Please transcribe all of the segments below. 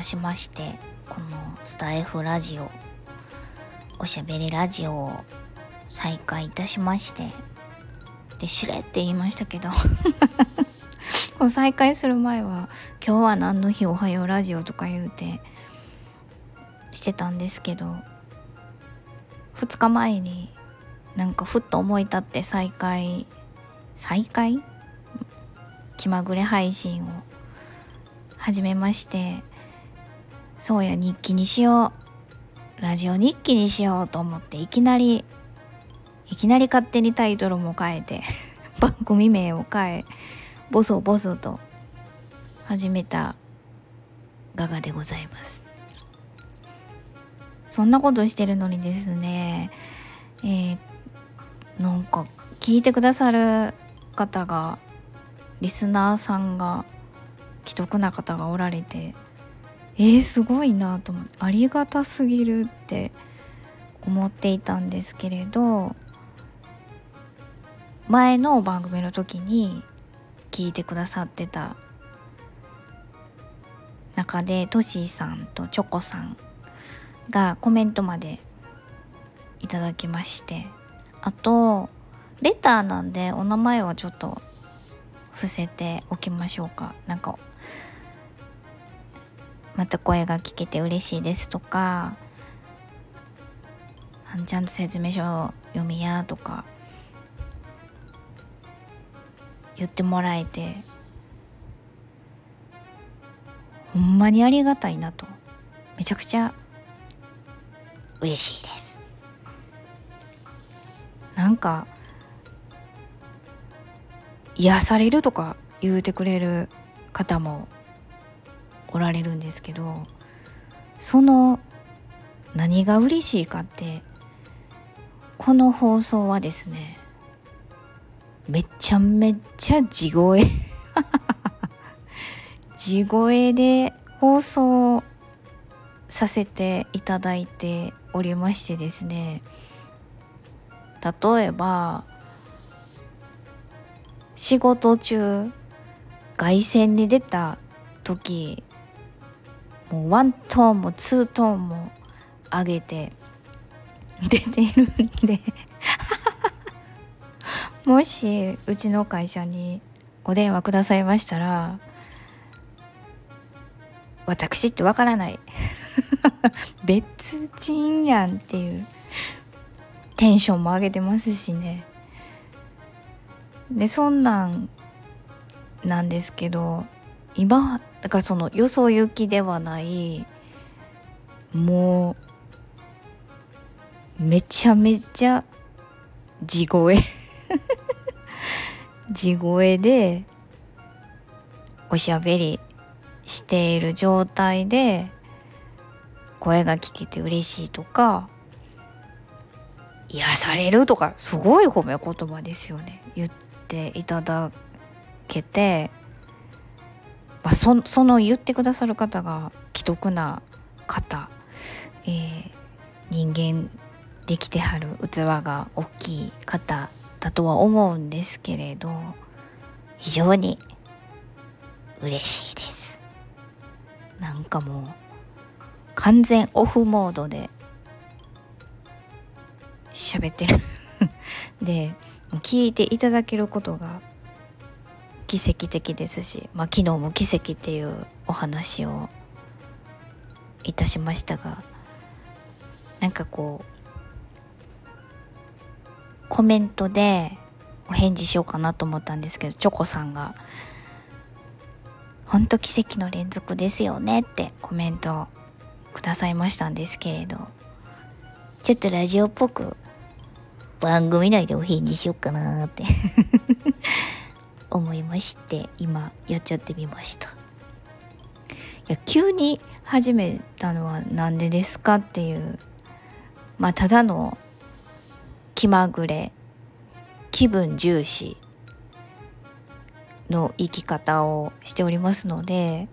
たしましてこのスタイフラジオおしゃべりラジオを再開いたしましてでしれって言いましたけど こう再開する前は「今日は何の日おはようラジオ」とか言うてしてたんですけど2日前になんかふっと思い立って再開再開？気まぐれ配信を始めましてそうや日記にしよう。ラジオ日記にしようと思っていきなりいきなり勝手にタイトルも変えて 番組名を変えボソボソと始めたガガでございます。そんなことしてるのにですねえー、なんか聞いてくださる方がリスナーさんが既得な方がおられてえー、すごいなと思ってありがたすぎるって思っていたんですけれど前の番組の時に聞いてくださってた中でトシーさんとチョコさんがコメントまでいただきましてあとレターなんでお名前はちょっと伏せておきましょうか。なんかまた声が聞けて嬉しいですとかちゃんと説明書読みやとか言ってもらえてほんまにありがたいなと。めちゃくちゃ嬉しいです。なんか癒されるとか言うてくれる方もおられるんですけどその何が嬉しいかってこの放送はですねめちゃめちゃ地声 地声で放送させていただいておりましてですね例えば仕事中凱旋に出た時もうワントーンもツートーンも上げて出ているんで。もしうちの会社にお電話くださいましたら私ってわからない。別人やんっていう。テンションも上げてますしね。でそんなんなんですけど今だからそのよそ行きではないもうめちゃめちゃ地声。地声でおしゃべりしている状態で声が聞けて嬉しいとか癒されるとかすごい褒め言葉ですよね。言っていただけて、まあ、そその言ってくださる方が既得な方、えー、人間できてはる器が大きい方だとは思うんですけれど非常に嬉しいです。なんかもう完全オフモードで喋ってる。で聞いていただけることが奇跡的ですし、まあ、昨日も奇跡っていうお話をいたしましたがなんかこうコメントでお返事しようかなと思ったんですけどチョコさんが「ほんと奇跡の連続ですよね」ってコメントくださいましたんですけれどちょっとラジオっぽく番組内でお返事しようかなって。思いまして今やっちゃってみました。いや急に始めたのは何でですかっていうまあただの気まぐれ気分重視の生き方をしておりますので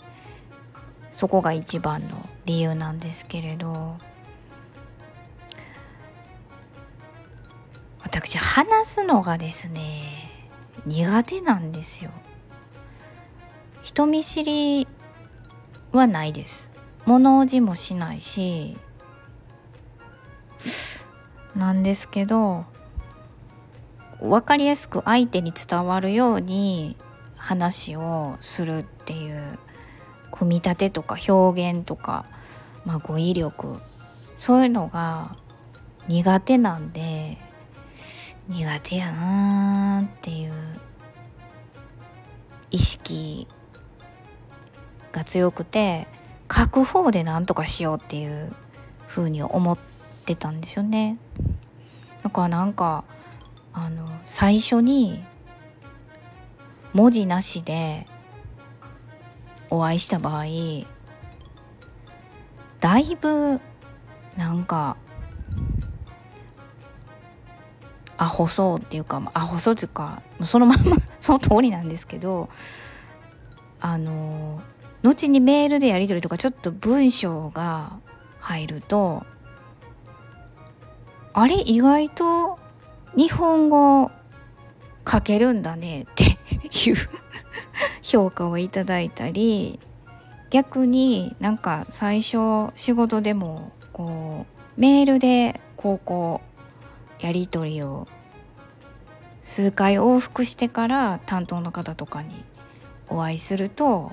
そこが一番の理由なんですけれど私話すのがですね苦手なんですよ。人見知りはないです。物おじもしないしなんですけど分かりやすく相手に伝わるように話をするっていう組み立てとか表現とか、まあ、語彙力そういうのが苦手なんで苦手やなーっていう意識が強くて書く方で何とかしようっていう風に思ってたんですよね。だからなんかあの最初に文字なしでお会いした場合だいぶなんかホそうっていうかアホそうっていうかそのまま その通りなんですけどあの後にメールでやり取りとかちょっと文章が入るとあれ意外と日本語書けるんだねっていう評価をいただいたり逆になんか最初仕事でもこうメールでこうこうやり取りを数回往復してから担当の方とかにお会いすると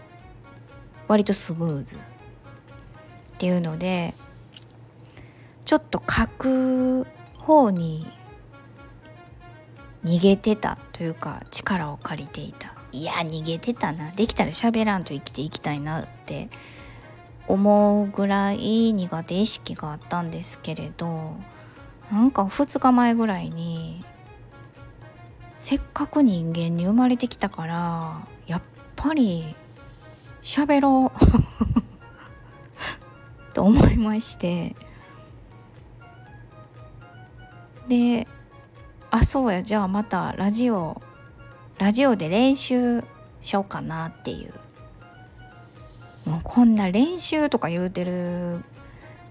割とスムーズ。っていうのでちょっと書く方に逃げてたというか力を借りていた。いや逃げてたな。できたら喋らんと生きていきたいなって思うぐらい苦手意識があったんですけれどなんか2日前ぐらいにせっかく人間に生まれてきたからやっぱり喋ろう。と思いまして。であそうや。じゃあまたラジオラジオで練習しようかなっていう。もうこんな練習とか言うてる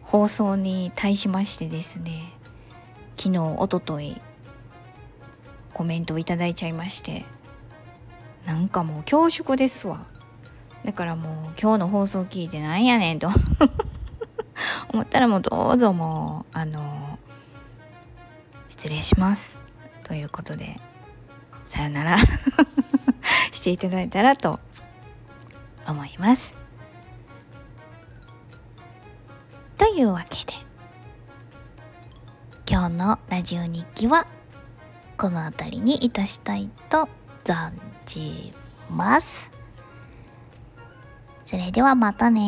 放送に対しましてですね。昨日おとといコメントをいただいちゃいまして。なんかもう恐縮ですわ。だからもう今日の放送聞いてなんやねんと。思ったらもうどうぞもうあの失礼します。ということでさよなら。していただいたらと思います。というわけで今日のラジオ日記はこの辺りにいたしたいと存じます。それではまたね